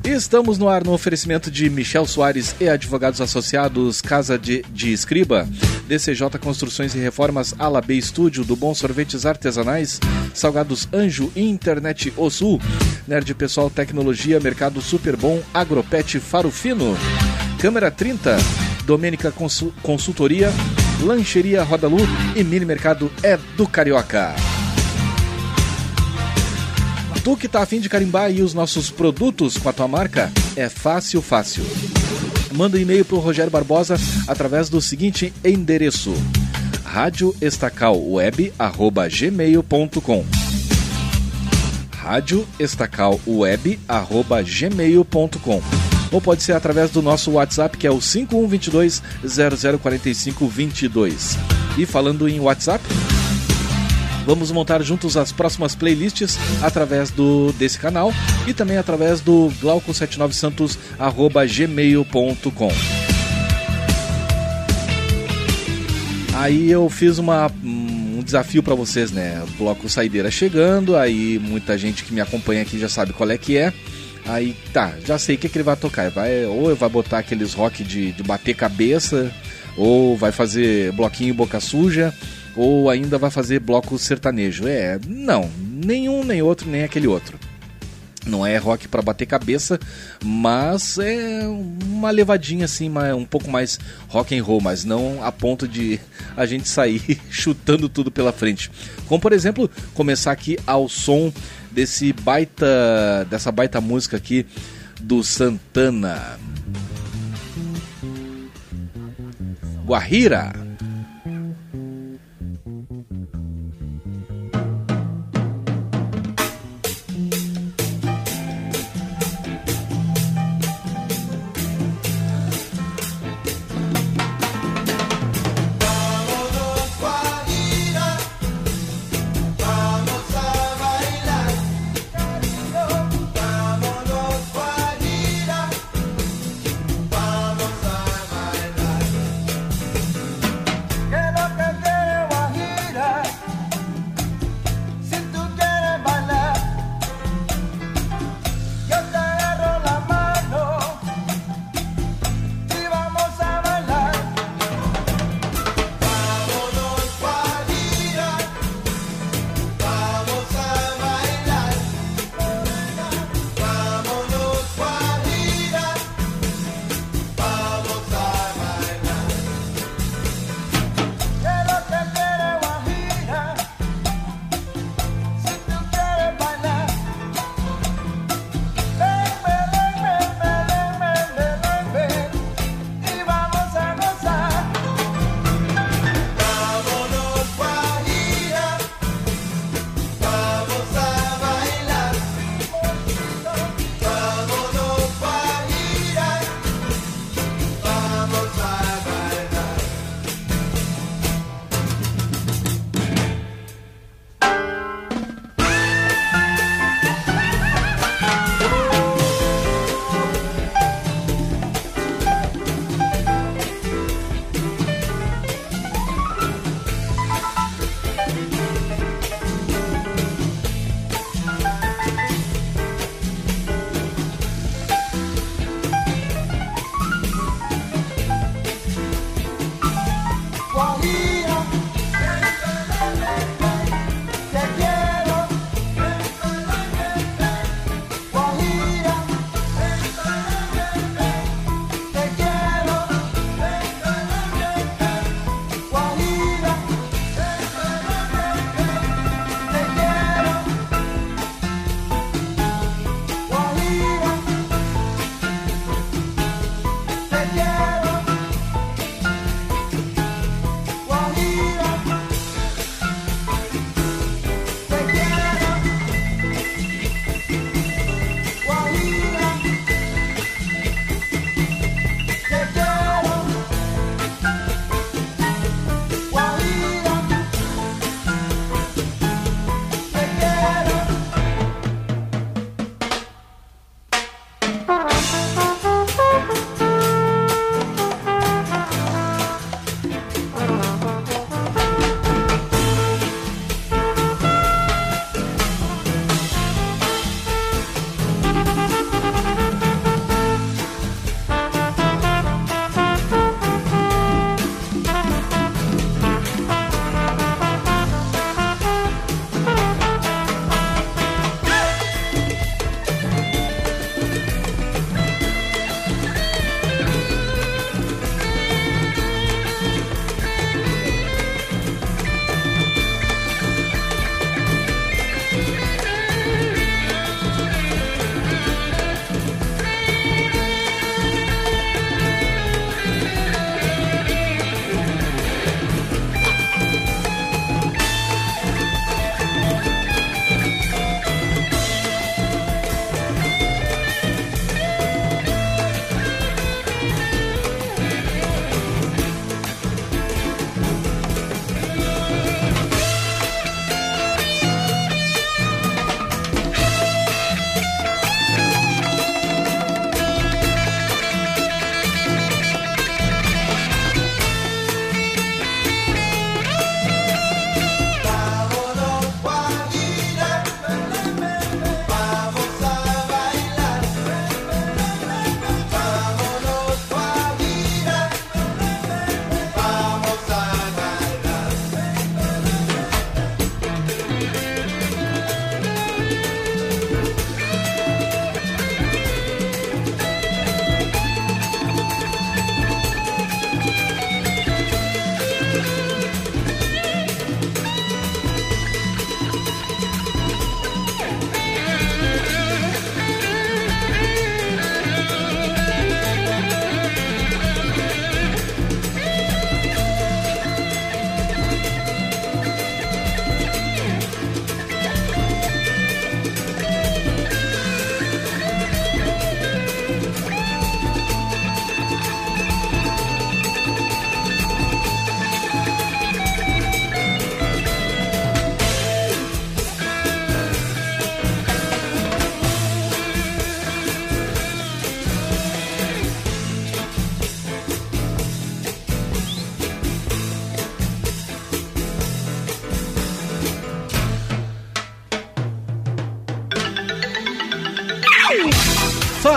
Estamos no ar no oferecimento de Michel Soares e Advogados Associados, Casa de, de Escriba, DCJ Construções e Reformas, Ala B Estúdio, do Bom Sorvetes Artesanais, Salgados Anjo, Internet O Sul, Nerd Pessoal Tecnologia, Mercado Super Bom, Agropet Faro Fino, Câmera 30, Domênica Consul Consultoria, Lancheria Roda Lu e Mini Mercado é do Carioca. Tu que tá afim de carimbar aí os nossos produtos com a tua marca, é fácil, fácil. Manda um e-mail pro Rogério Barbosa através do seguinte endereço: radioestacalweb@gmail.com. radioestacalweb@gmail.com. Ou pode ser através do nosso WhatsApp que é o 5122 0045 22. E falando em WhatsApp, Vamos montar juntos as próximas playlists através do desse canal e também através do glauco79santos@gmail.com. Aí eu fiz uma, um desafio para vocês, né? O bloco Saideira chegando, aí muita gente que me acompanha aqui já sabe qual é que é. Aí tá, já sei o que, que ele vai tocar. Vai, ou vai botar aqueles rock de, de bater cabeça, ou vai fazer bloquinho boca suja, ou ainda vai fazer bloco sertanejo. É, não, nenhum, nem outro, nem aquele outro. Não é rock para bater cabeça, mas é uma levadinha assim, um pouco mais rock and roll, mas não a ponto de a gente sair chutando tudo pela frente. Como por exemplo, começar aqui ao som desse baita dessa baita música aqui do Santana. Guajira.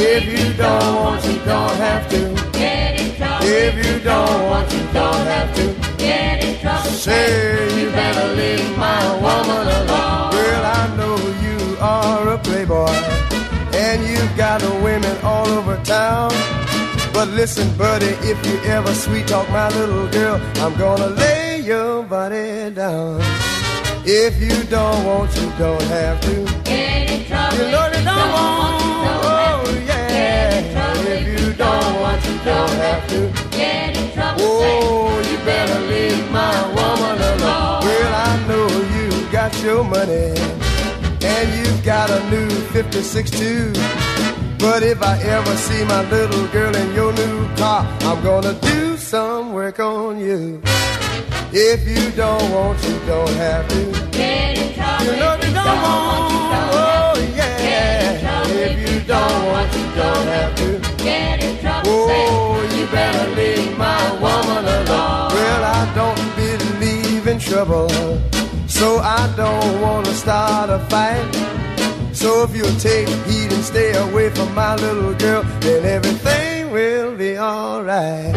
If you don't want, you don't have to. Get in trouble. If you don't want, you don't have to. Get in trouble. Say you better leave my woman alone. Well, I know you are a playboy, and you've got the women all over town. But listen, buddy, if you ever sweet talk my little girl, I'm gonna lay your body down. If you don't want, you don't have to. Get in trouble. You know you don't want. Don't you have to. Get in trouble. Oh, you better leave my woman alone. Well, I know you got your money, and you've got a new '56 too. But if I ever see my little girl in your new car, I'm gonna do some work on you. If you don't want, you don't have to. Get in trouble. You know you don't want. Oh yeah. If you don't want, you don't have to. Oh, Get in trouble. Oh, you better leave my woman alone. Well, I don't believe in trouble, so I don't wanna start a fight. So if you'll take heed and stay away from my little girl, then everything will be alright.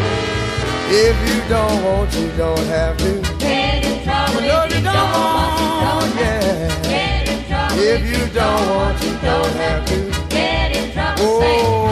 If you don't want, you don't have to. Get in trouble. No, you don't want. Yeah. Get in trouble. If you don't want, you don't have to. Get in trouble. Oh,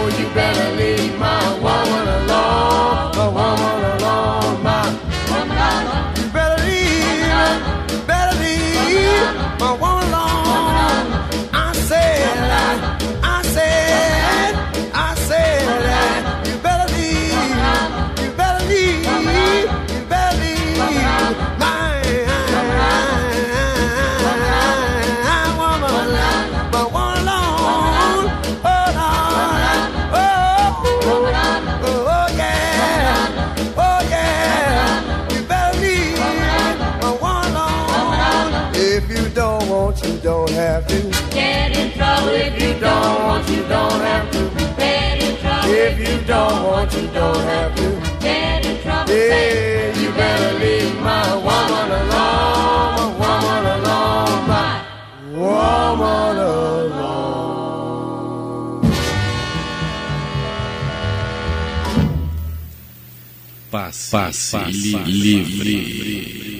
don't want, you don't have to. Get in trouble. Yeah, you better leave my woman alone, woman alone, my woman alone. Passe, passe, livre. Just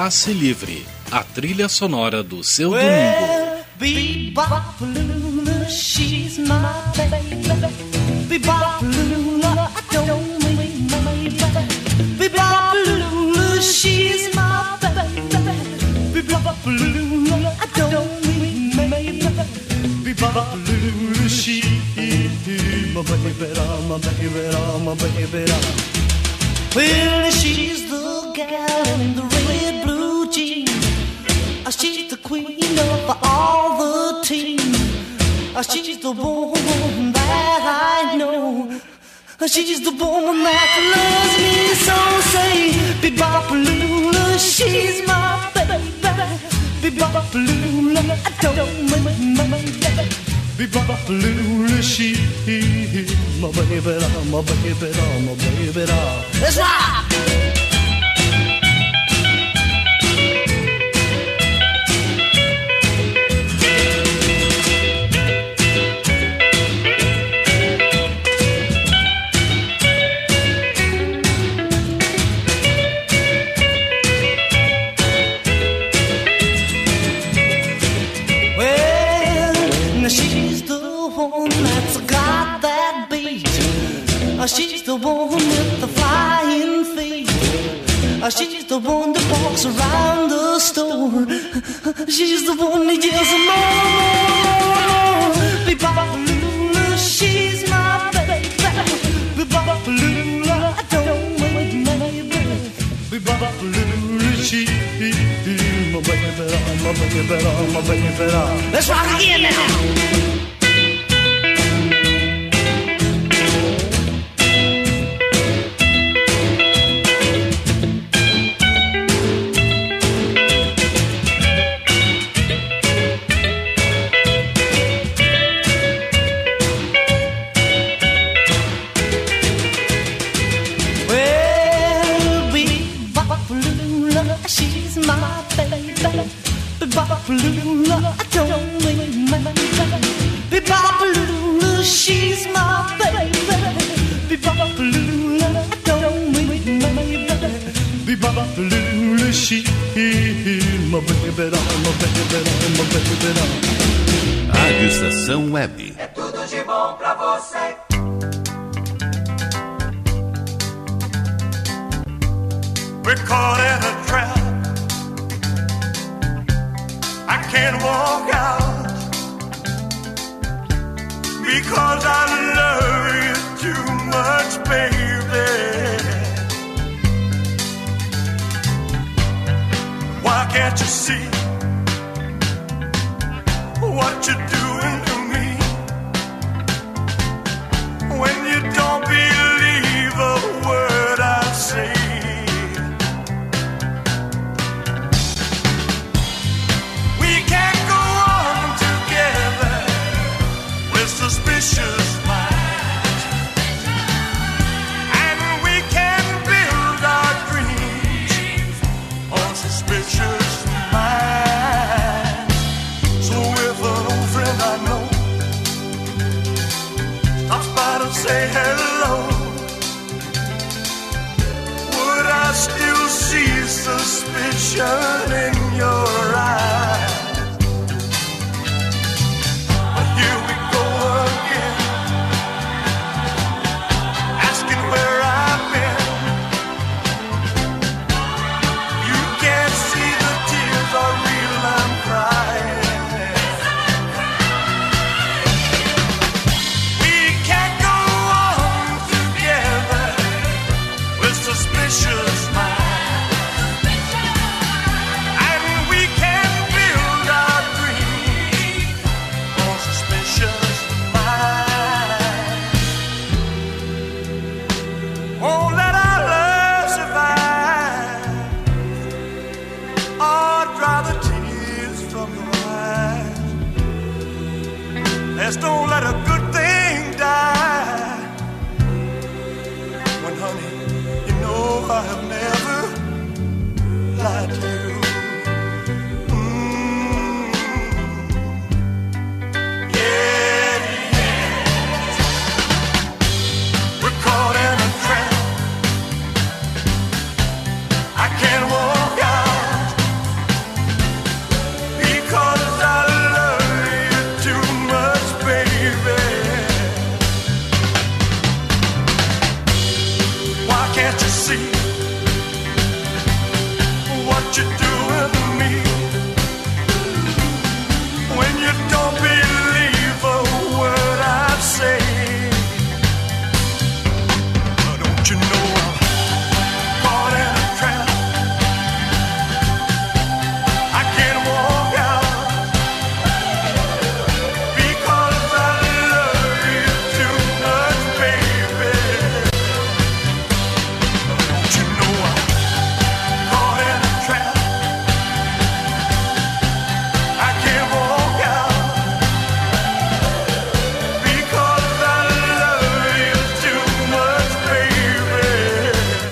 Passe Livre, a trilha sonora do seu domingo. Well, Bebop Lula, she's my baby. Bebop Lula, I don't mean my baby. Bebop Lula, she's my baby. Bebop Lula, I don't mean baby. Bebop Lula, she's my baby, my baby, my baby. Well, she's the gal in the red queen of all the team. Uh, She's the woman that I know. Uh, She's the woman that loves me so. Say, Bebopalula, she's my baby. Bebopalula, I don't mind my baby. Bebopalula, she my baby, my baby, my baby. Let's rock! Walks around the store. She's the one that yells more, more, more. Bebopalula, she's my baby. Bebopalula, I don't my baby. Bebopalula, she's my baby, my baby, my baby. Let's rock again now. Você.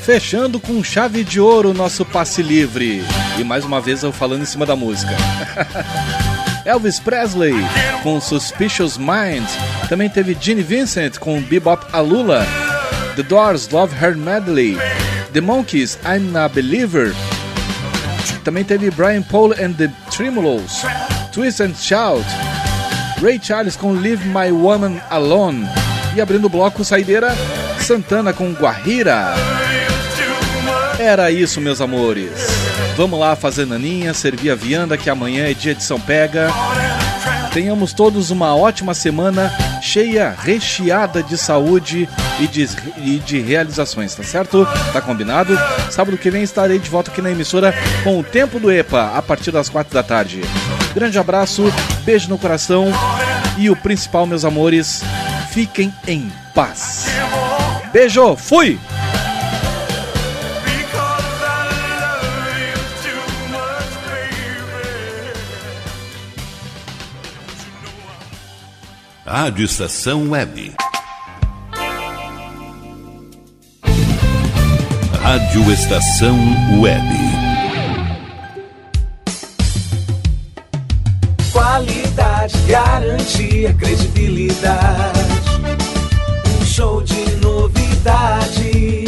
Fechando com chave de ouro o nosso passe livre. E mais uma vez eu falando em cima da música. Elvis Presley com Suspicious Mind. Também teve Gene Vincent com Bebop Alula. The Doors Love Her Medley. The Monkeys I'm a Believer. Também teve Brian Paul and the Tremolos. Twist and Shout. Ray Charles com Leave My Woman Alone. E abrindo o bloco Saideira, Santana com Guajira. Era isso, meus amores. Vamos lá fazer naninha, servir a vianda, que amanhã é dia de São Pega. Tenhamos todos uma ótima semana, cheia, recheada de saúde e de, e de realizações, tá certo? Tá combinado? Sábado que vem estarei de volta aqui na emissora com o Tempo do EPA, a partir das quatro da tarde. Grande abraço, beijo no coração e o principal, meus amores, fiquem em paz. Beijo, fui! Rádio Estação Web. Rádio Estação Web. Qualidade, garantia, credibilidade. Um show de novidades.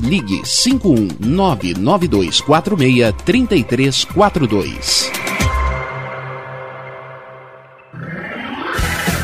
ligue 51992463342.